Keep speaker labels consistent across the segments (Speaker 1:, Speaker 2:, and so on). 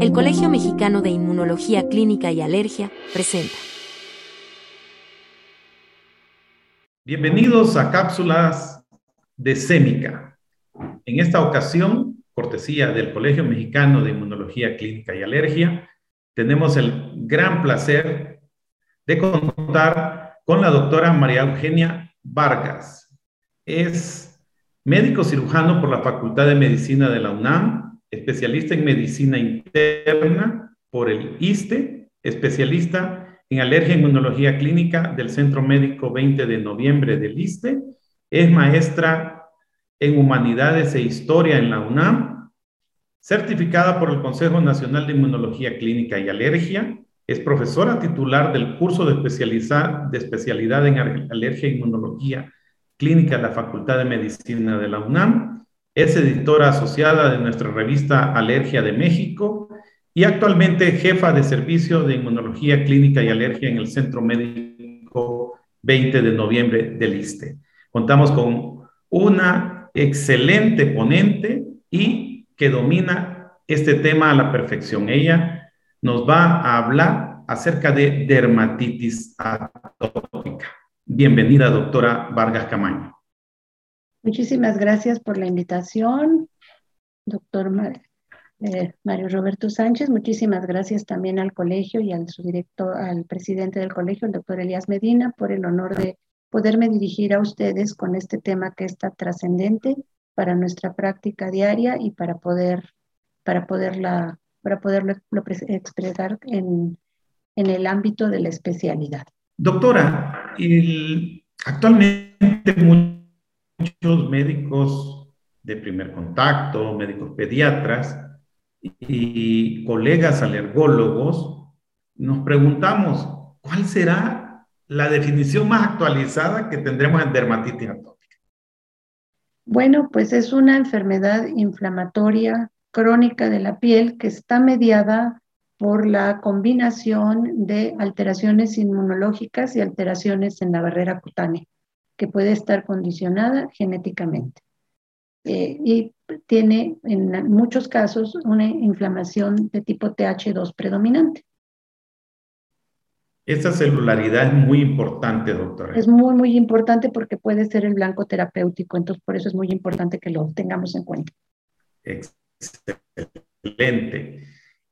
Speaker 1: El Colegio Mexicano de Inmunología Clínica y Alergia presenta.
Speaker 2: Bienvenidos a cápsulas de Sémica. En esta ocasión, cortesía del Colegio Mexicano de Inmunología Clínica y Alergia, tenemos el gran placer de contar con la doctora María Eugenia Vargas. Es médico cirujano por la Facultad de Medicina de la UNAM especialista en medicina interna por el ISTE, especialista en alergia e inmunología clínica del Centro Médico 20 de noviembre del ISTE, es maestra en humanidades e historia en la UNAM, certificada por el Consejo Nacional de Inmunología Clínica y Alergia, es profesora titular del curso de, de especialidad en alergia e inmunología clínica de la Facultad de Medicina de la UNAM es editora asociada de nuestra revista Alergia de México y actualmente jefa de servicio de inmunología clínica y alergia en el Centro Médico 20 de noviembre del ISTE. Contamos con una excelente ponente y que domina este tema a la perfección. Ella nos va a hablar acerca de dermatitis atópica. Bienvenida, doctora Vargas Camaño.
Speaker 3: Muchísimas gracias por la invitación, doctor eh, Mario Roberto Sánchez. Muchísimas gracias también al colegio y al, su director, al presidente del colegio, el doctor Elías Medina, por el honor de poderme dirigir a ustedes con este tema que está trascendente para nuestra práctica diaria y para poder para poderla para poderlo expresar en, en el ámbito de la especialidad.
Speaker 2: Doctora, actualmente muchos médicos de primer contacto, médicos pediatras y colegas alergólogos, nos preguntamos, ¿cuál será la definición más actualizada que tendremos en dermatitis atópica?
Speaker 3: Bueno, pues es una enfermedad inflamatoria crónica de la piel que está mediada por la combinación de alteraciones inmunológicas y alteraciones en la barrera cutánea que puede estar condicionada genéticamente. Eh, y tiene en muchos casos una inflamación de tipo TH2 predominante.
Speaker 2: Esta celularidad es muy importante, doctora.
Speaker 3: Es muy, muy importante porque puede ser el blanco terapéutico, entonces por eso es muy importante que lo tengamos en cuenta.
Speaker 2: Excelente.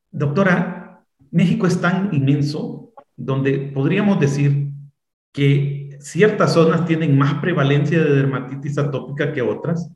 Speaker 2: Doctora, México es tan inmenso donde podríamos decir que ciertas zonas tienen más prevalencia de dermatitis atópica que otras?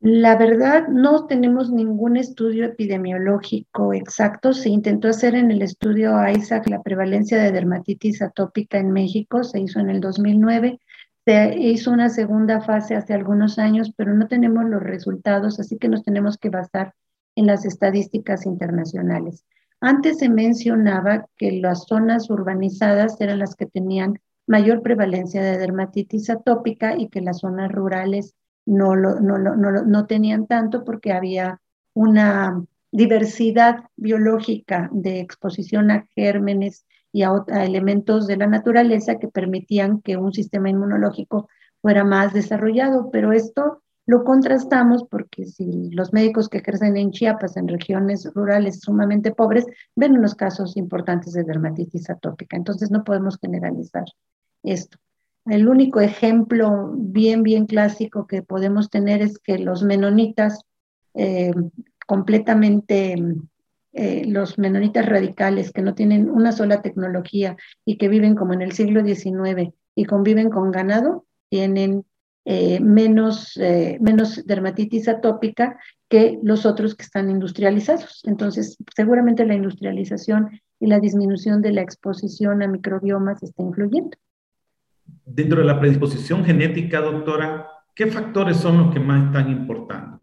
Speaker 3: La verdad, no tenemos ningún estudio epidemiológico exacto. Se intentó hacer en el estudio ISAC la prevalencia de dermatitis atópica en México, se hizo en el 2009. Se hizo una segunda fase hace algunos años, pero no tenemos los resultados, así que nos tenemos que basar en las estadísticas internacionales. Antes se mencionaba que las zonas urbanizadas eran las que tenían mayor prevalencia de dermatitis atópica y que las zonas rurales no, lo, no, no, no tenían tanto porque había una diversidad biológica de exposición a gérmenes y a, elementos de la naturaleza que permitían que un sistema inmunológico fuera más desarrollado, pero esto lo contrastamos porque si los médicos que ejercen en Chiapas, en regiones rurales sumamente pobres, ven unos casos importantes de dermatitis atópica. Entonces no podemos generalizar esto. El único ejemplo bien, bien clásico que podemos tener es que los menonitas, eh, completamente, eh, los menonitas radicales que no tienen una sola tecnología y que viven como en el siglo XIX y conviven con ganado, tienen eh, menos, menos dermatitis atópica que los otros que están industrializados. Entonces, seguramente la industrialización y la disminución de la exposición a microbiomas está influyendo.
Speaker 2: Dentro de la predisposición genética, doctora, ¿qué factores son los que más están importando?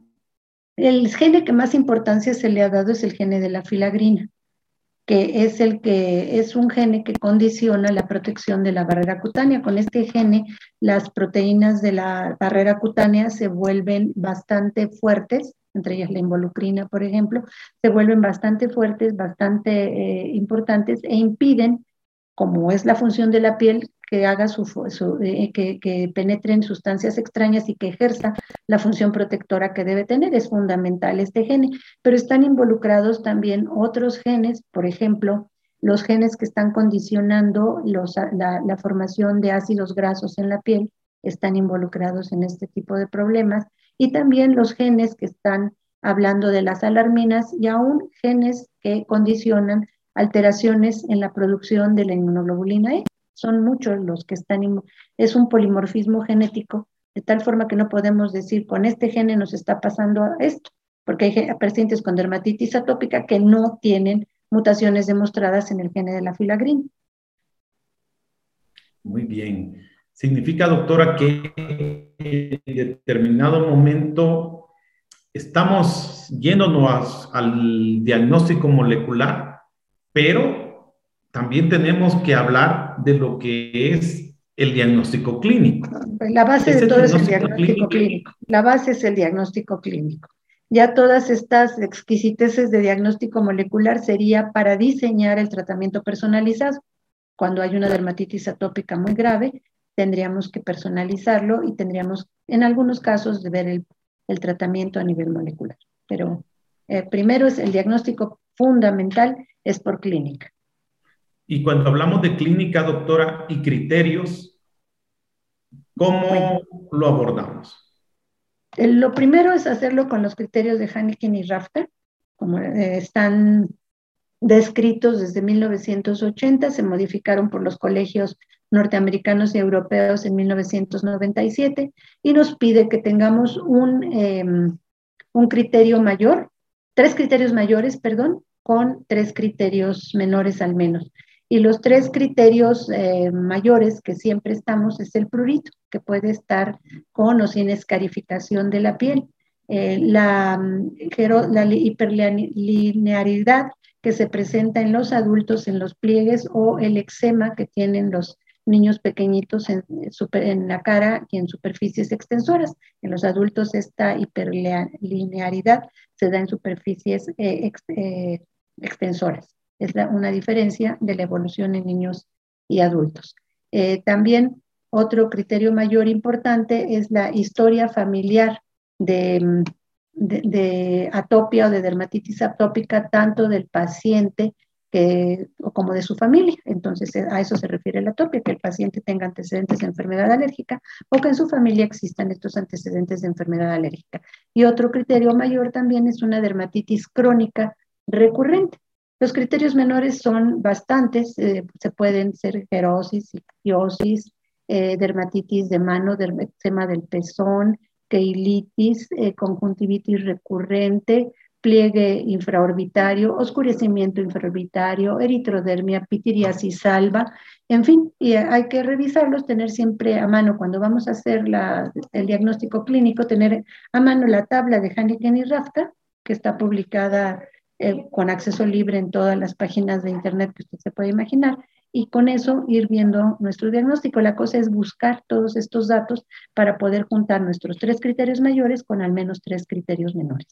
Speaker 3: El gene que más importancia se le ha dado es el gene de la filagrina, que es el que es un gene que condiciona la protección de la barrera cutánea. Con este gene, las proteínas de la barrera cutánea se vuelven bastante fuertes, entre ellas la involucrina, por ejemplo, se vuelven bastante fuertes, bastante eh, importantes e impiden como es la función de la piel, que haga su, eh, que, penetren sustancias extrañas y que ejerza la función protectora que debe tener. Es fundamental este gene, pero están involucrados también otros genes, por ejemplo, los genes que están condicionando la, la formación de ácidos grasos en la piel, están involucrados en este tipo de problemas, y también los genes que están hablando de las alarminas y aún genes que condicionan alteraciones en la producción de la inmunoglobulina E. Son muchos los que están, es un polimorfismo genético, de tal forma que no podemos decir con este gene nos está pasando esto, porque hay pacientes con dermatitis atópica que no tienen mutaciones demostradas en el gene de la filagrina.
Speaker 2: Muy bien. Significa, doctora, que en determinado momento estamos yéndonos al diagnóstico molecular, pero también tenemos que hablar de lo que es el diagnóstico clínico.
Speaker 3: La base de todo es el diagnóstico clínico. La base es el diagnóstico clínico. Ya todas estas exquisiteces de diagnóstico molecular sería para diseñar el tratamiento personalizado. Cuando hay una dermatitis atópica muy grave, tendríamos que personalizarlo y tendríamos, en algunos casos, de ver el, el tratamiento a nivel molecular. Pero eh, primero es el diagnóstico fundamental, es por clínica.
Speaker 2: Y cuando hablamos de clínica, doctora, y criterios, ¿cómo lo abordamos?
Speaker 3: lo primero es hacerlo con los criterios de Hannikin y Rafter, como eh, están descritos desde 1980, se modificaron por los colegios norteamericanos y europeos en 1997 y nos pide que tengamos un, em, un criterio mayor, tres criterios mayores, perdón, con tres criterios menores al menos. Y los tres criterios eh, mayores que siempre estamos es el prurito, que puede estar con o sin escarificación de la piel, eh, la, la hiperlinearidad que se presenta en los adultos en los pliegues o el eczema que tienen los niños pequeñitos en, en, la cara y en superficies extensoras. En los adultos esta hiperlinearidad se da en superficies eh, eh, extensoras. Es una diferencia de la evolución en niños y adultos. Eh, también otro criterio mayor importante es la historia familiar de, de, de atopia o de dermatitis atópica, tanto del paciente como de su familia. Entonces, a eso se refiere la atopia, que el paciente tenga antecedentes de enfermedad alérgica o que en su familia existan estos antecedentes de enfermedad alérgica. Y otro criterio mayor también es una dermatitis crónica recurrente. Los criterios menores son bastantes, eh, se pueden ser gerosis, ictiosis, eh, dermatitis de mano, dermatema del pezón, keilitis, eh, conjuntivitis recurrente, pliegue infraorbitario, oscurecimiento infraorbitario, eritrodermia, pitiriasis alba, en fin, y hay que revisarlos, tener siempre a mano cuando vamos a hacer el diagnóstico clínico, tener a mano la tabla de Hannigan y Rafta, que está publicada eh, con acceso libre en todas las páginas de internet que usted se puede imaginar, y con eso ir viendo nuestro diagnóstico. La cosa es buscar todos estos datos para poder juntar nuestros tres criterios mayores con al menos tres criterios menores.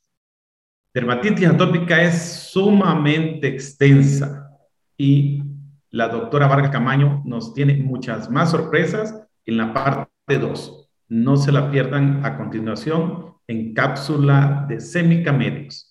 Speaker 2: Dermatitis atópica es sumamente extensa y la doctora Vargas Camaño nos tiene muchas más sorpresas en la parte 2. No se la pierdan a continuación en cápsula de Semica Medios.